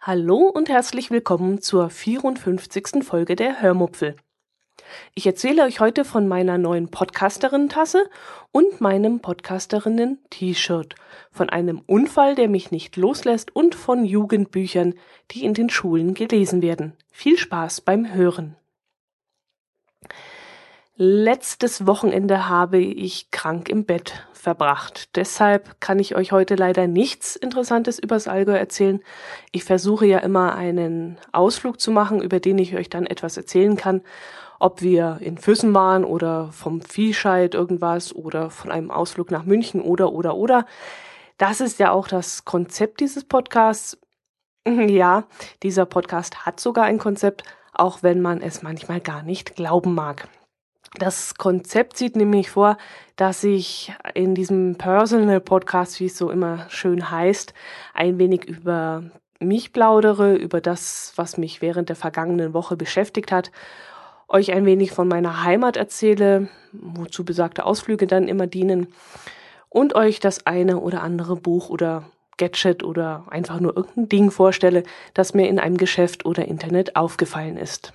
Hallo und herzlich willkommen zur 54. Folge der Hörmupfel. Ich erzähle euch heute von meiner neuen Podcasterinnen-Tasse und meinem Podcasterinnen-T-Shirt, von einem Unfall, der mich nicht loslässt und von Jugendbüchern, die in den Schulen gelesen werden. Viel Spaß beim Hören. Letztes Wochenende habe ich krank im Bett verbracht. Deshalb kann ich euch heute leider nichts Interessantes übers Allgäu erzählen. Ich versuche ja immer einen Ausflug zu machen, über den ich euch dann etwas erzählen kann. Ob wir in Füssen waren oder vom Viehscheid irgendwas oder von einem Ausflug nach München oder, oder, oder. Das ist ja auch das Konzept dieses Podcasts. Ja, dieser Podcast hat sogar ein Konzept, auch wenn man es manchmal gar nicht glauben mag. Das Konzept sieht nämlich vor, dass ich in diesem Personal Podcast, wie es so immer schön heißt, ein wenig über mich plaudere, über das, was mich während der vergangenen Woche beschäftigt hat, euch ein wenig von meiner Heimat erzähle, wozu besagte Ausflüge dann immer dienen, und euch das eine oder andere Buch oder Gadget oder einfach nur irgendein Ding vorstelle, das mir in einem Geschäft oder Internet aufgefallen ist.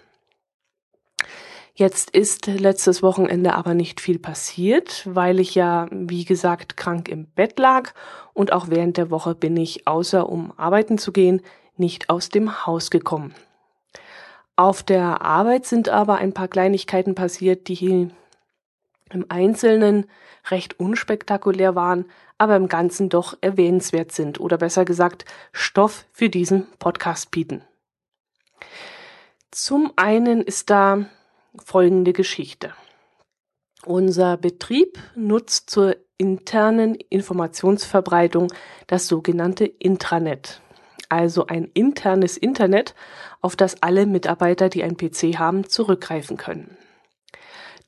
Jetzt ist letztes Wochenende aber nicht viel passiert, weil ich ja, wie gesagt, krank im Bett lag und auch während der Woche bin ich, außer um arbeiten zu gehen, nicht aus dem Haus gekommen. Auf der Arbeit sind aber ein paar Kleinigkeiten passiert, die im Einzelnen recht unspektakulär waren, aber im Ganzen doch erwähnenswert sind oder besser gesagt Stoff für diesen Podcast bieten. Zum einen ist da folgende Geschichte. Unser Betrieb nutzt zur internen Informationsverbreitung das sogenannte Intranet, also ein internes Internet, auf das alle Mitarbeiter, die ein PC haben, zurückgreifen können.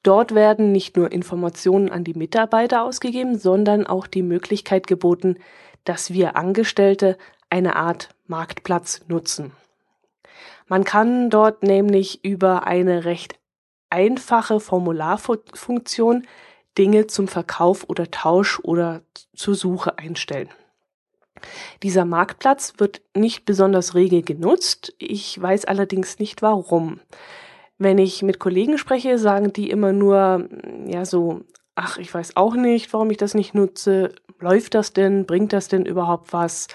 Dort werden nicht nur Informationen an die Mitarbeiter ausgegeben, sondern auch die Möglichkeit geboten, dass wir Angestellte eine Art Marktplatz nutzen. Man kann dort nämlich über eine recht einfache Formularfunktion Dinge zum Verkauf oder Tausch oder zur Suche einstellen. Dieser Marktplatz wird nicht besonders rege genutzt. Ich weiß allerdings nicht warum. Wenn ich mit Kollegen spreche, sagen die immer nur, ja, so, ach, ich weiß auch nicht, warum ich das nicht nutze. Läuft das denn? Bringt das denn überhaupt was?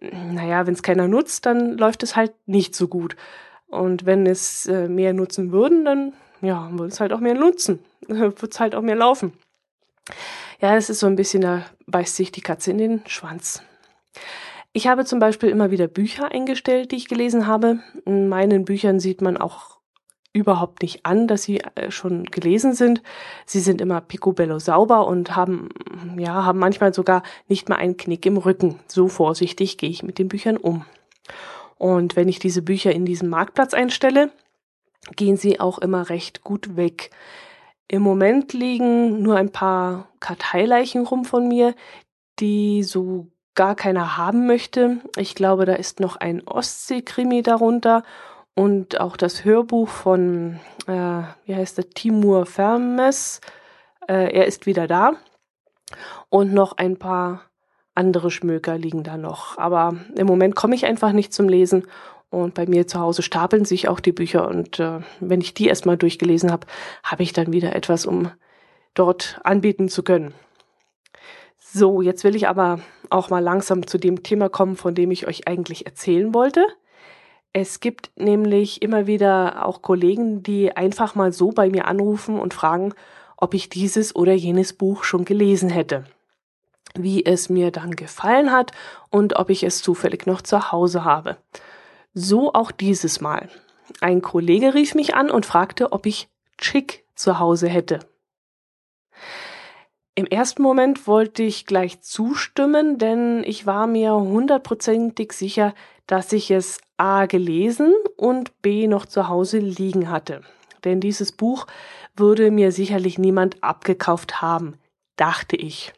Naja, wenn es keiner nutzt, dann läuft es halt nicht so gut. Und wenn es äh, mehr nutzen würden, dann ja, wird es halt auch mehr nutzen, wird es halt auch mehr laufen. Ja, es ist so ein bisschen, da beißt sich die Katze in den Schwanz. Ich habe zum Beispiel immer wieder Bücher eingestellt, die ich gelesen habe. In meinen Büchern sieht man auch überhaupt nicht an, dass sie äh, schon gelesen sind. Sie sind immer picobello sauber und haben, ja, haben manchmal sogar nicht mal einen Knick im Rücken. So vorsichtig gehe ich mit den Büchern um. Und wenn ich diese Bücher in diesen Marktplatz einstelle, gehen sie auch immer recht gut weg. Im Moment liegen nur ein paar Karteileichen rum von mir, die so gar keiner haben möchte. Ich glaube, da ist noch ein Ostsee-Krimi darunter und auch das Hörbuch von, äh, wie heißt der, Timur Fermes. Äh, er ist wieder da. Und noch ein paar andere Schmöker liegen da noch. Aber im Moment komme ich einfach nicht zum Lesen und bei mir zu Hause stapeln sich auch die Bücher und äh, wenn ich die erstmal durchgelesen habe, habe ich dann wieder etwas, um dort anbieten zu können. So, jetzt will ich aber auch mal langsam zu dem Thema kommen, von dem ich euch eigentlich erzählen wollte. Es gibt nämlich immer wieder auch Kollegen, die einfach mal so bei mir anrufen und fragen, ob ich dieses oder jenes Buch schon gelesen hätte, wie es mir dann gefallen hat und ob ich es zufällig noch zu Hause habe. So auch dieses Mal. Ein Kollege rief mich an und fragte, ob ich Chick zu Hause hätte. Im ersten Moment wollte ich gleich zustimmen, denn ich war mir hundertprozentig sicher, dass ich es A gelesen und B noch zu Hause liegen hatte. Denn dieses Buch würde mir sicherlich niemand abgekauft haben, dachte ich.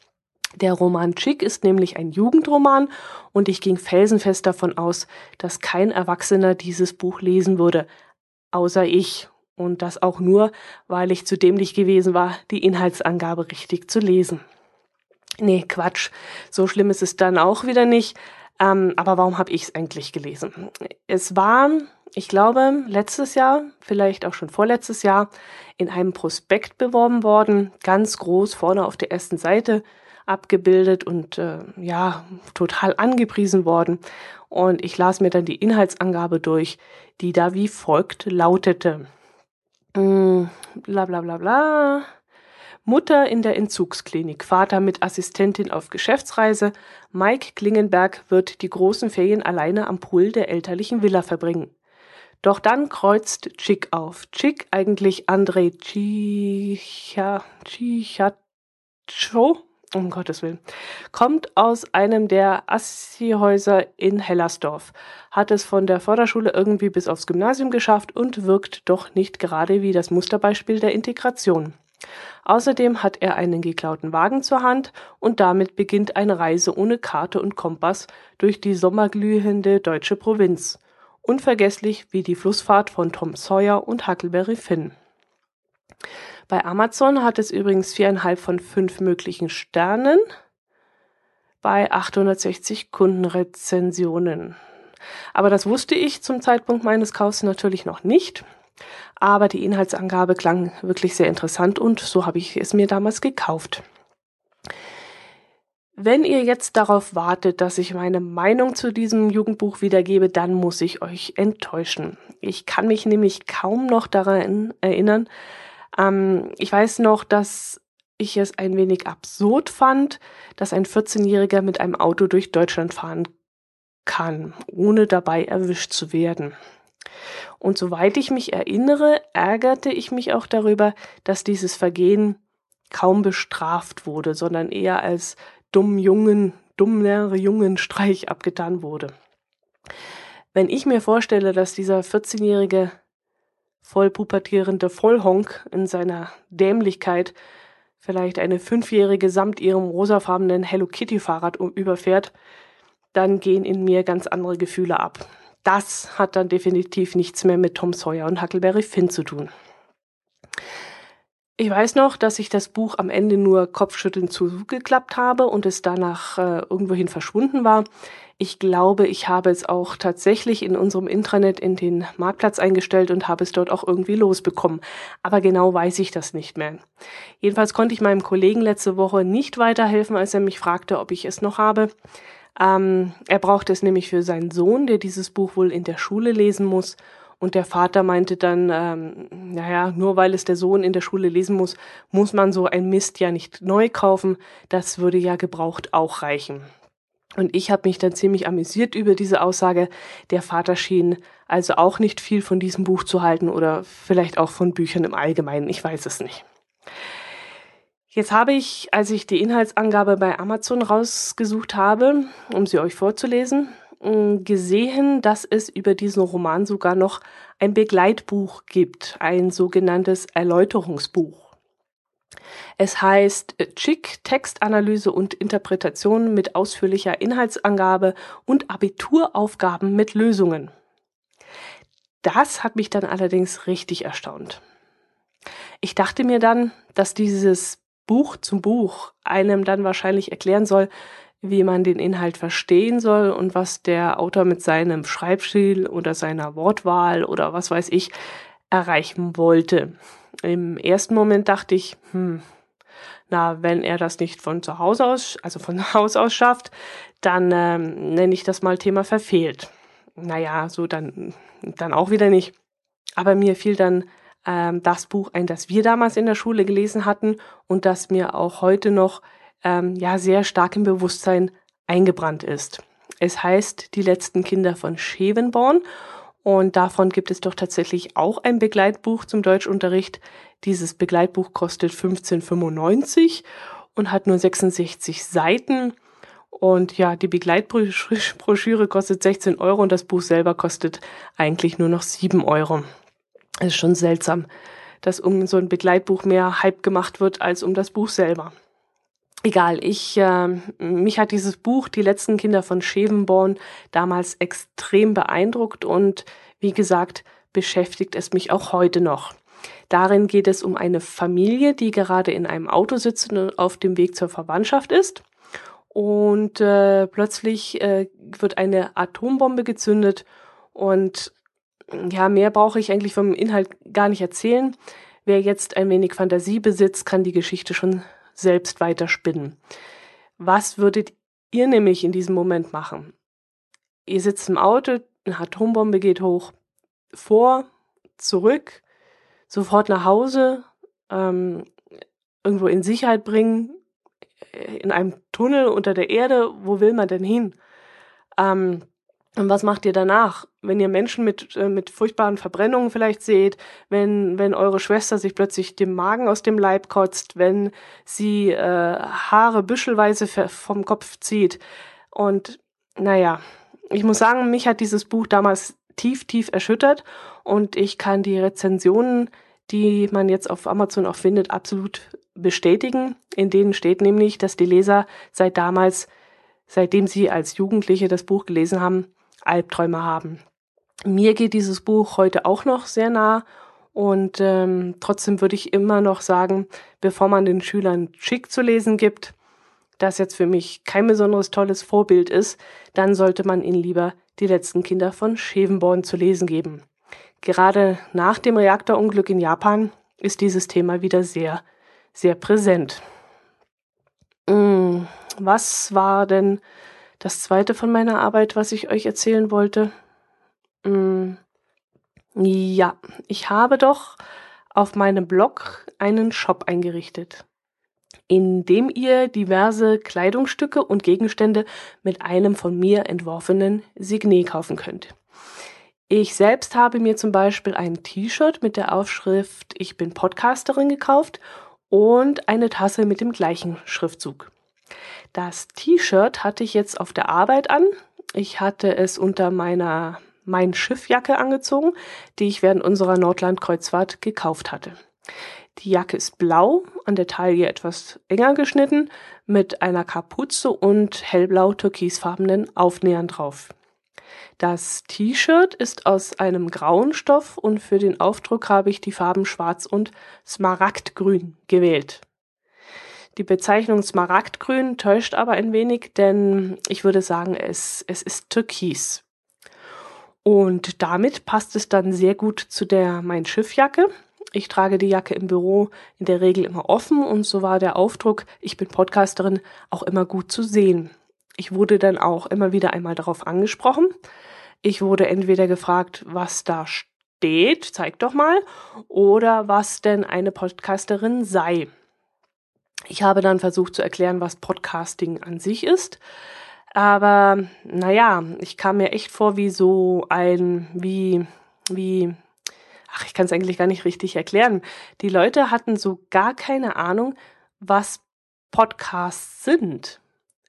Der Roman Chick ist nämlich ein Jugendroman und ich ging felsenfest davon aus, dass kein Erwachsener dieses Buch lesen würde, außer ich Und das auch nur, weil ich zu dämlich gewesen war, die Inhaltsangabe richtig zu lesen. Nee, Quatsch. So schlimm ist es dann auch wieder nicht. Ähm, aber warum habe ich es eigentlich gelesen? Es war, ich glaube, letztes Jahr, vielleicht auch schon vorletztes Jahr, in einem Prospekt beworben worden, ganz groß vorne auf der ersten Seite abgebildet und äh, ja, total angepriesen worden. Und ich las mir dann die Inhaltsangabe durch, die da wie folgt lautete. Mm, bla bla bla bla. Mutter in der Entzugsklinik, Vater mit Assistentin auf Geschäftsreise. Mike Klingenberg wird die großen Ferien alleine am Pool der elterlichen Villa verbringen. Doch dann kreuzt Chick auf. Chick, eigentlich Andrei Chicha, Chichacho, um Gottes Willen, kommt aus einem der Assi-Häuser in Hellersdorf, hat es von der Förderschule irgendwie bis aufs Gymnasium geschafft und wirkt doch nicht gerade wie das Musterbeispiel der Integration. Außerdem hat er einen geklauten Wagen zur Hand und damit beginnt eine Reise ohne Karte und Kompass durch die sommerglühende deutsche Provinz. Unvergesslich wie die Flussfahrt von Tom Sawyer und Huckleberry Finn. Bei Amazon hat es übrigens viereinhalb von fünf möglichen Sternen bei 860 Kundenrezensionen. Aber das wusste ich zum Zeitpunkt meines Kaufs natürlich noch nicht. Aber die Inhaltsangabe klang wirklich sehr interessant und so habe ich es mir damals gekauft. Wenn ihr jetzt darauf wartet, dass ich meine Meinung zu diesem Jugendbuch wiedergebe, dann muss ich euch enttäuschen. Ich kann mich nämlich kaum noch daran erinnern. Ähm, ich weiß noch, dass ich es ein wenig absurd fand, dass ein 14-Jähriger mit einem Auto durch Deutschland fahren kann, ohne dabei erwischt zu werden. Und soweit ich mich erinnere, ärgerte ich mich auch darüber, dass dieses Vergehen kaum bestraft wurde, sondern eher als dumm Jungen, dummer Jungen Streich abgetan wurde. Wenn ich mir vorstelle, dass dieser 14-jährige vollpubertierende Vollhonk in seiner Dämlichkeit vielleicht eine Fünfjährige samt ihrem rosafarbenen Hello Kitty Fahrrad überfährt, dann gehen in mir ganz andere Gefühle ab das hat dann definitiv nichts mehr mit Tom Sawyer und Huckleberry Finn zu tun. Ich weiß noch, dass ich das Buch am Ende nur kopfschüttelnd zugeklappt habe und es danach äh, irgendwohin verschwunden war. Ich glaube, ich habe es auch tatsächlich in unserem Intranet in den Marktplatz eingestellt und habe es dort auch irgendwie losbekommen. Aber genau weiß ich das nicht mehr. Jedenfalls konnte ich meinem Kollegen letzte Woche nicht weiterhelfen, als er mich fragte, ob ich es noch habe. Ähm, er braucht es nämlich für seinen Sohn, der dieses Buch wohl in der Schule lesen muss. Und der Vater meinte dann, ähm, naja, nur weil es der Sohn in der Schule lesen muss, muss man so ein Mist ja nicht neu kaufen. Das würde ja gebraucht auch reichen. Und ich habe mich dann ziemlich amüsiert über diese Aussage. Der Vater schien also auch nicht viel von diesem Buch zu halten oder vielleicht auch von Büchern im Allgemeinen. Ich weiß es nicht. Jetzt habe ich, als ich die Inhaltsangabe bei Amazon rausgesucht habe, um sie euch vorzulesen, gesehen, dass es über diesen Roman sogar noch ein Begleitbuch gibt, ein sogenanntes Erläuterungsbuch. Es heißt Chick Textanalyse und Interpretation mit ausführlicher Inhaltsangabe und Abituraufgaben mit Lösungen. Das hat mich dann allerdings richtig erstaunt. Ich dachte mir dann, dass dieses Buch zum Buch einem dann wahrscheinlich erklären soll, wie man den Inhalt verstehen soll und was der Autor mit seinem Schreibstil oder seiner Wortwahl oder was weiß ich erreichen wollte. Im ersten Moment dachte ich, hm, na, wenn er das nicht von zu Hause aus, also von Haus aus schafft, dann ähm, nenne ich das mal Thema verfehlt. Naja, so dann, dann auch wieder nicht. Aber mir fiel dann ähm, das Buch ein, das wir damals in der Schule gelesen hatten und das mir auch heute noch ähm, ja sehr stark im Bewusstsein eingebrannt ist. Es heißt Die letzten Kinder von Schevenborn und davon gibt es doch tatsächlich auch ein Begleitbuch zum Deutschunterricht. Dieses Begleitbuch kostet 15,95 und hat nur 66 Seiten. Und ja, die Begleitbroschüre kostet 16 Euro und das Buch selber kostet eigentlich nur noch 7 Euro. Es ist schon seltsam, dass um so ein Begleitbuch mehr Hype gemacht wird als um das Buch selber. Egal, ich äh, mich hat dieses Buch Die letzten Kinder von Schevenborn damals extrem beeindruckt und wie gesagt, beschäftigt es mich auch heute noch. Darin geht es um eine Familie, die gerade in einem Auto sitzt und auf dem Weg zur Verwandtschaft ist. Und äh, plötzlich äh, wird eine Atombombe gezündet und ja, mehr brauche ich eigentlich vom Inhalt gar nicht erzählen. Wer jetzt ein wenig Fantasie besitzt, kann die Geschichte schon selbst weiterspinnen. Was würdet ihr nämlich in diesem Moment machen? Ihr sitzt im Auto, eine Atombombe geht hoch, vor, zurück, sofort nach Hause, ähm, irgendwo in Sicherheit bringen, äh, in einem Tunnel unter der Erde, wo will man denn hin? Ähm, und was macht ihr danach? Wenn ihr Menschen mit, äh, mit furchtbaren Verbrennungen vielleicht seht, wenn, wenn eure Schwester sich plötzlich dem Magen aus dem Leib kotzt, wenn sie äh, Haare büschelweise vom Kopf zieht. Und naja, ich muss sagen, mich hat dieses Buch damals tief, tief erschüttert und ich kann die Rezensionen, die man jetzt auf Amazon auch findet, absolut bestätigen. In denen steht nämlich, dass die Leser seit damals, seitdem sie als Jugendliche das Buch gelesen haben, Albträume haben. Mir geht dieses Buch heute auch noch sehr nah und ähm, trotzdem würde ich immer noch sagen, bevor man den Schülern Schick zu lesen gibt, das jetzt für mich kein besonderes tolles Vorbild ist, dann sollte man ihnen lieber die letzten Kinder von Schevenborn zu lesen geben. Gerade nach dem Reaktorunglück in Japan ist dieses Thema wieder sehr, sehr präsent. Hm, was war denn das zweite von meiner Arbeit, was ich euch erzählen wollte. Hm, ja, ich habe doch auf meinem Blog einen Shop eingerichtet, in dem ihr diverse Kleidungsstücke und Gegenstände mit einem von mir entworfenen Signet kaufen könnt. Ich selbst habe mir zum Beispiel ein T-Shirt mit der Aufschrift Ich bin Podcasterin gekauft und eine Tasse mit dem gleichen Schriftzug. Das T-Shirt hatte ich jetzt auf der Arbeit an. Ich hatte es unter meiner mein Schiffjacke angezogen, die ich während unserer Nordlandkreuzfahrt gekauft hatte. Die Jacke ist blau, an der Taille etwas enger geschnitten, mit einer Kapuze und hellblau-türkisfarbenen Aufnähern drauf. Das T-Shirt ist aus einem grauen Stoff und für den Aufdruck habe ich die Farben Schwarz und Smaragdgrün gewählt. Die Bezeichnung Smaragdgrün täuscht aber ein wenig, denn ich würde sagen, es, es ist Türkis. Und damit passt es dann sehr gut zu der Mein Schiffjacke. Ich trage die Jacke im Büro in der Regel immer offen und so war der Aufdruck, ich bin Podcasterin, auch immer gut zu sehen. Ich wurde dann auch immer wieder einmal darauf angesprochen. Ich wurde entweder gefragt, was da steht, zeig doch mal, oder was denn eine Podcasterin sei. Ich habe dann versucht zu erklären, was Podcasting an sich ist. Aber naja, ich kam mir echt vor wie so ein, wie, wie, ach, ich kann es eigentlich gar nicht richtig erklären. Die Leute hatten so gar keine Ahnung, was Podcasts sind.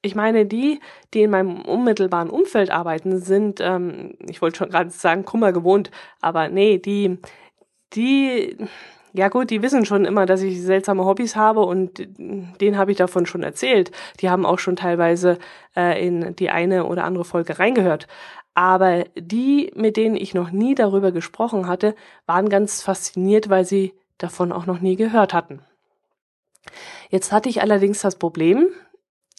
Ich meine, die, die in meinem unmittelbaren Umfeld arbeiten, sind, ähm, ich wollte schon gerade sagen, Kummer gewohnt, aber nee, die, die, ja gut, die wissen schon immer, dass ich seltsame Hobbys habe und denen habe ich davon schon erzählt. Die haben auch schon teilweise äh, in die eine oder andere Folge reingehört. Aber die, mit denen ich noch nie darüber gesprochen hatte, waren ganz fasziniert, weil sie davon auch noch nie gehört hatten. Jetzt hatte ich allerdings das Problem,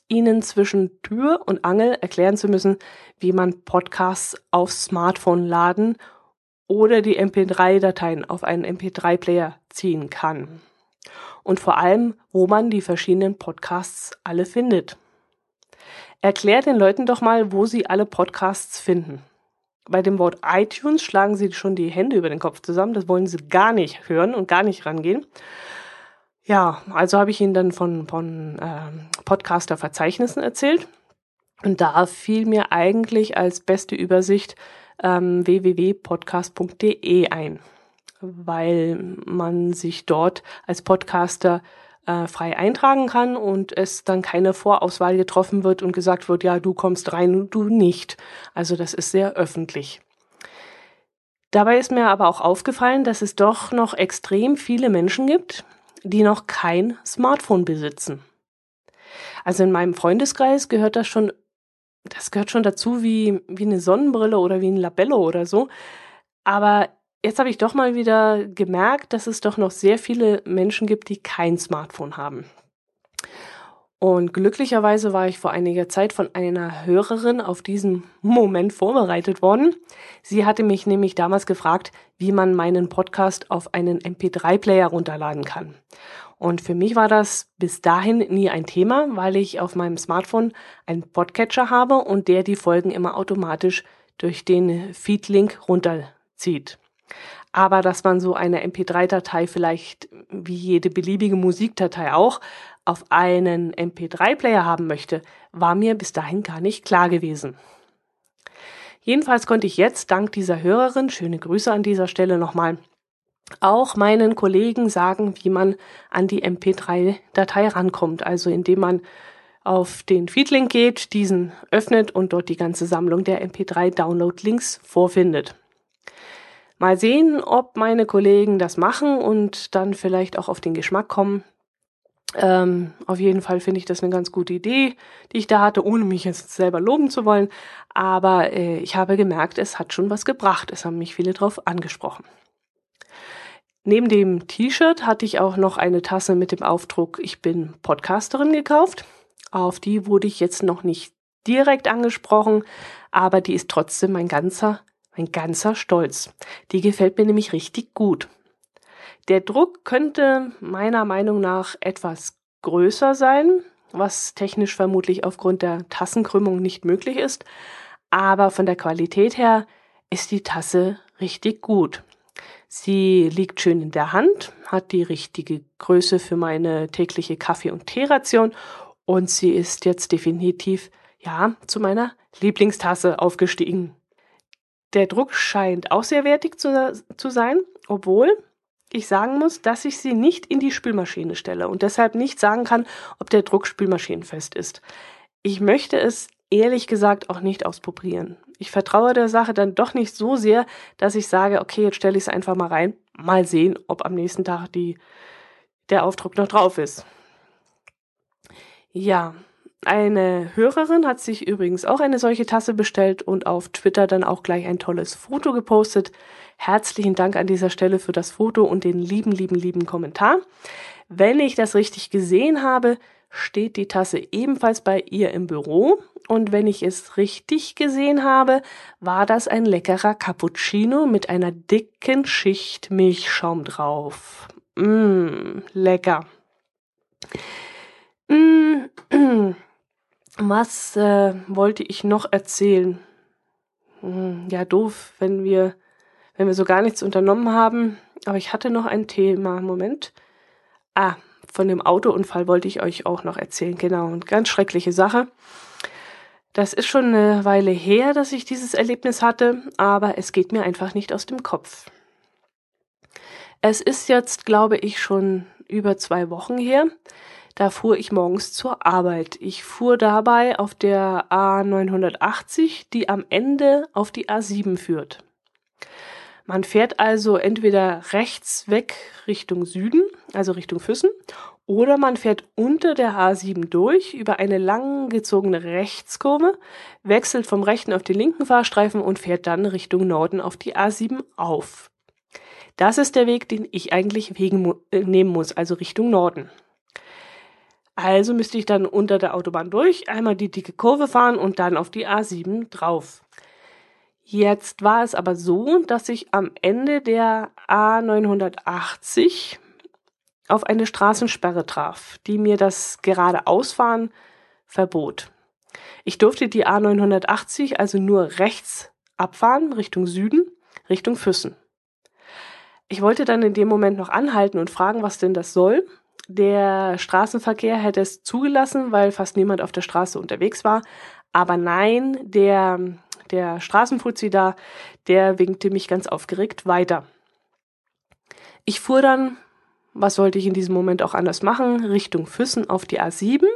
ihnen zwischen Tür und Angel erklären zu müssen, wie man Podcasts aufs Smartphone laden oder die MP3-Dateien auf einen MP3-Player ziehen kann. Und vor allem, wo man die verschiedenen Podcasts alle findet. Erklär den Leuten doch mal, wo sie alle Podcasts finden. Bei dem Wort iTunes schlagen sie schon die Hände über den Kopf zusammen. Das wollen sie gar nicht hören und gar nicht rangehen. Ja, also habe ich ihnen dann von, von äh, Podcaster-Verzeichnissen erzählt. Und da fiel mir eigentlich als beste Übersicht ähm, www.podcast.de ein, weil man sich dort als Podcaster äh, frei eintragen kann und es dann keine Vorauswahl getroffen wird und gesagt wird, ja, du kommst rein und du nicht. Also das ist sehr öffentlich. Dabei ist mir aber auch aufgefallen, dass es doch noch extrem viele Menschen gibt, die noch kein Smartphone besitzen. Also in meinem Freundeskreis gehört das schon das gehört schon dazu wie, wie eine Sonnenbrille oder wie ein Labello oder so. Aber jetzt habe ich doch mal wieder gemerkt, dass es doch noch sehr viele Menschen gibt, die kein Smartphone haben. Und glücklicherweise war ich vor einiger Zeit von einer Hörerin auf diesen Moment vorbereitet worden. Sie hatte mich nämlich damals gefragt, wie man meinen Podcast auf einen MP3-Player runterladen kann. Und für mich war das bis dahin nie ein Thema, weil ich auf meinem Smartphone einen Podcatcher habe und der die Folgen immer automatisch durch den Feedlink runterzieht. Aber dass man so eine MP3-Datei vielleicht wie jede beliebige Musikdatei auch auf einen MP3-Player haben möchte, war mir bis dahin gar nicht klar gewesen. Jedenfalls konnte ich jetzt dank dieser Hörerin, schöne Grüße an dieser Stelle nochmal, auch meinen Kollegen sagen, wie man an die MP3-Datei rankommt. Also indem man auf den Feedlink geht, diesen öffnet und dort die ganze Sammlung der MP3-Download-Links vorfindet. Mal sehen, ob meine Kollegen das machen und dann vielleicht auch auf den Geschmack kommen, ähm, auf jeden Fall finde ich das eine ganz gute Idee, die ich da hatte, ohne mich jetzt selber loben zu wollen. Aber äh, ich habe gemerkt, es hat schon was gebracht. Es haben mich viele drauf angesprochen. Neben dem T-Shirt hatte ich auch noch eine Tasse mit dem Aufdruck Ich bin Podcasterin gekauft. Auf die wurde ich jetzt noch nicht direkt angesprochen, aber die ist trotzdem mein ganzer, mein ganzer Stolz. Die gefällt mir nämlich richtig gut. Der Druck könnte meiner Meinung nach etwas größer sein, was technisch vermutlich aufgrund der Tassenkrümmung nicht möglich ist, aber von der Qualität her ist die Tasse richtig gut. Sie liegt schön in der Hand, hat die richtige Größe für meine tägliche Kaffee- und Teeration und sie ist jetzt definitiv, ja, zu meiner Lieblingstasse aufgestiegen. Der Druck scheint auch sehr wertig zu, zu sein, obwohl ich sagen muss, dass ich sie nicht in die Spülmaschine stelle und deshalb nicht sagen kann, ob der Druck spülmaschinenfest ist. Ich möchte es ehrlich gesagt auch nicht ausprobieren. Ich vertraue der Sache dann doch nicht so sehr, dass ich sage, okay, jetzt stelle ich es einfach mal rein, mal sehen, ob am nächsten Tag die, der Aufdruck noch drauf ist. Ja, eine Hörerin hat sich übrigens auch eine solche Tasse bestellt und auf Twitter dann auch gleich ein tolles Foto gepostet. Herzlichen Dank an dieser Stelle für das Foto und den lieben, lieben, lieben Kommentar. Wenn ich das richtig gesehen habe, steht die Tasse ebenfalls bei ihr im Büro. Und wenn ich es richtig gesehen habe, war das ein leckerer Cappuccino mit einer dicken Schicht Milchschaum drauf. Mmm, lecker. Mmh. Was äh, wollte ich noch erzählen? Hm, ja, doof, wenn wir, wenn wir so gar nichts unternommen haben. Aber ich hatte noch ein Thema. Moment. Ah, von dem Autounfall wollte ich euch auch noch erzählen. Genau, eine ganz schreckliche Sache. Das ist schon eine Weile her, dass ich dieses Erlebnis hatte, aber es geht mir einfach nicht aus dem Kopf. Es ist jetzt, glaube ich, schon über zwei Wochen her. Da fuhr ich morgens zur Arbeit. Ich fuhr dabei auf der A980, die am Ende auf die A7 führt. Man fährt also entweder rechts weg Richtung Süden, also Richtung Füssen, oder man fährt unter der A7 durch über eine langgezogene Rechtskurve, wechselt vom rechten auf den linken Fahrstreifen und fährt dann Richtung Norden auf die A7 auf. Das ist der Weg, den ich eigentlich wegen, äh, nehmen muss, also Richtung Norden. Also müsste ich dann unter der Autobahn durch, einmal die dicke Kurve fahren und dann auf die A7 drauf. Jetzt war es aber so, dass ich am Ende der A980 auf eine Straßensperre traf, die mir das geradeausfahren verbot. Ich durfte die A980 also nur rechts abfahren, Richtung Süden, Richtung Füssen. Ich wollte dann in dem Moment noch anhalten und fragen, was denn das soll. Der Straßenverkehr hätte es zugelassen, weil fast niemand auf der Straße unterwegs war. Aber nein, der, der Straßenfuzzi da, der winkte mich ganz aufgeregt weiter. Ich fuhr dann, was sollte ich in diesem Moment auch anders machen, Richtung Füssen auf die A7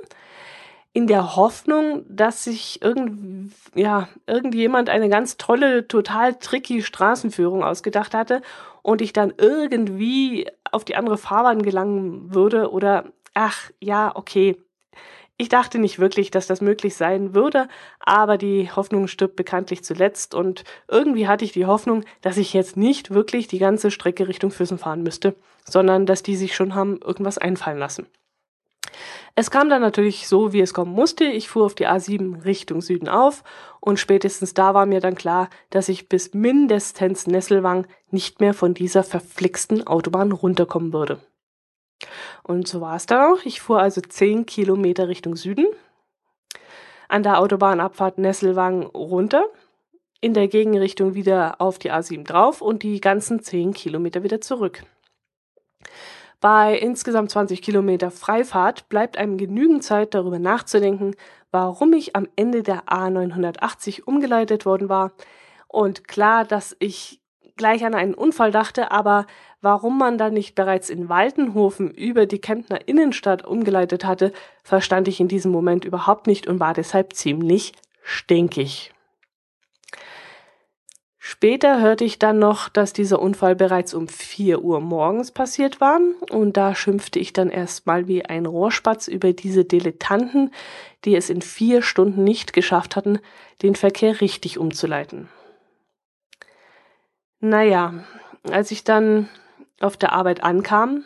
in der Hoffnung, dass sich irgend, ja, irgendjemand eine ganz tolle, total tricky Straßenführung ausgedacht hatte und ich dann irgendwie auf die andere Fahrbahn gelangen würde oder ach ja, okay. Ich dachte nicht wirklich, dass das möglich sein würde, aber die Hoffnung stirbt bekanntlich zuletzt und irgendwie hatte ich die Hoffnung, dass ich jetzt nicht wirklich die ganze Strecke Richtung Füssen fahren müsste, sondern dass die sich schon haben irgendwas einfallen lassen. Es kam dann natürlich so, wie es kommen musste. Ich fuhr auf die A7 Richtung Süden auf und spätestens da war mir dann klar, dass ich bis mindestens Nesselwang nicht mehr von dieser verflixten Autobahn runterkommen würde. Und so war es dann auch. Ich fuhr also zehn Kilometer Richtung Süden, an der Autobahnabfahrt Nesselwang runter, in der Gegenrichtung wieder auf die A7 drauf und die ganzen zehn Kilometer wieder zurück. Bei insgesamt 20 Kilometer Freifahrt bleibt einem genügend Zeit darüber nachzudenken, warum ich am Ende der A980 umgeleitet worden war. Und klar, dass ich gleich an einen Unfall dachte, aber warum man dann nicht bereits in Waltenhofen über die Kemptner Innenstadt umgeleitet hatte, verstand ich in diesem Moment überhaupt nicht und war deshalb ziemlich stinkig. Später hörte ich dann noch, dass dieser Unfall bereits um vier Uhr morgens passiert war und da schimpfte ich dann erstmal wie ein Rohrspatz über diese Dilettanten, die es in vier Stunden nicht geschafft hatten, den Verkehr richtig umzuleiten. Naja, als ich dann auf der Arbeit ankam,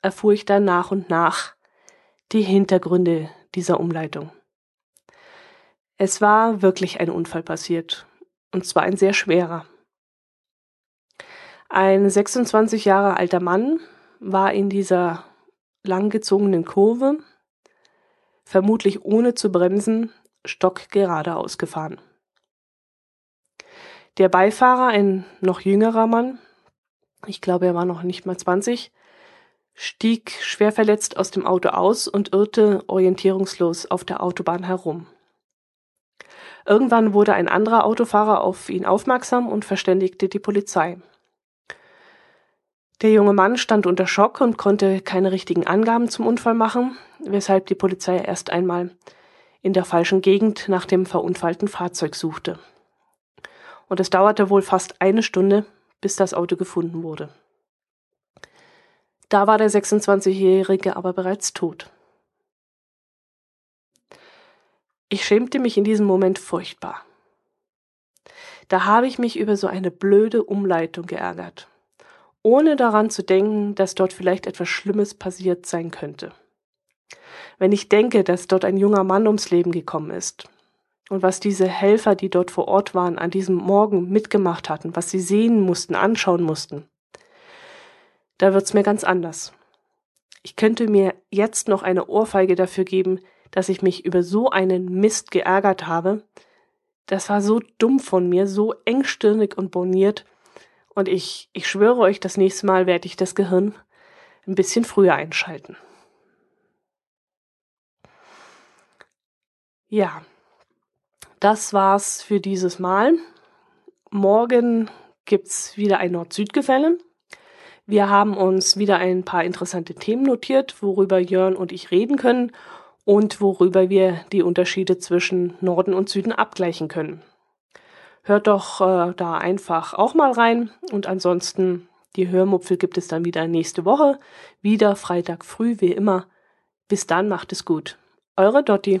erfuhr ich dann nach und nach die Hintergründe dieser Umleitung. Es war wirklich ein Unfall passiert und zwar ein sehr schwerer. Ein 26 Jahre alter Mann war in dieser langgezogenen Kurve, vermutlich ohne zu bremsen, stockgerade ausgefahren. Der Beifahrer, ein noch jüngerer Mann, ich glaube, er war noch nicht mal 20, stieg schwer verletzt aus dem Auto aus und irrte orientierungslos auf der Autobahn herum. Irgendwann wurde ein anderer Autofahrer auf ihn aufmerksam und verständigte die Polizei. Der junge Mann stand unter Schock und konnte keine richtigen Angaben zum Unfall machen, weshalb die Polizei erst einmal in der falschen Gegend nach dem verunfallten Fahrzeug suchte. Und es dauerte wohl fast eine Stunde, bis das Auto gefunden wurde. Da war der 26-Jährige aber bereits tot. Ich schämte mich in diesem Moment furchtbar. Da habe ich mich über so eine blöde Umleitung geärgert, ohne daran zu denken, dass dort vielleicht etwas Schlimmes passiert sein könnte. Wenn ich denke, dass dort ein junger Mann ums Leben gekommen ist und was diese Helfer, die dort vor Ort waren, an diesem Morgen mitgemacht hatten, was sie sehen mussten, anschauen mussten, da wird's mir ganz anders. Ich könnte mir jetzt noch eine Ohrfeige dafür geben, dass ich mich über so einen Mist geärgert habe. Das war so dumm von mir, so engstirnig und boniert. Und ich, ich schwöre euch, das nächste Mal werde ich das Gehirn ein bisschen früher einschalten. Ja, das war's für dieses Mal. Morgen gibt's wieder ein Nord-Süd-Gefälle. Wir haben uns wieder ein paar interessante Themen notiert, worüber Jörn und ich reden können und worüber wir die Unterschiede zwischen Norden und Süden abgleichen können. Hört doch äh, da einfach auch mal rein und ansonsten die Hörmupfel gibt es dann wieder nächste Woche, wieder Freitag früh wie immer. Bis dann macht es gut. Eure Dotti.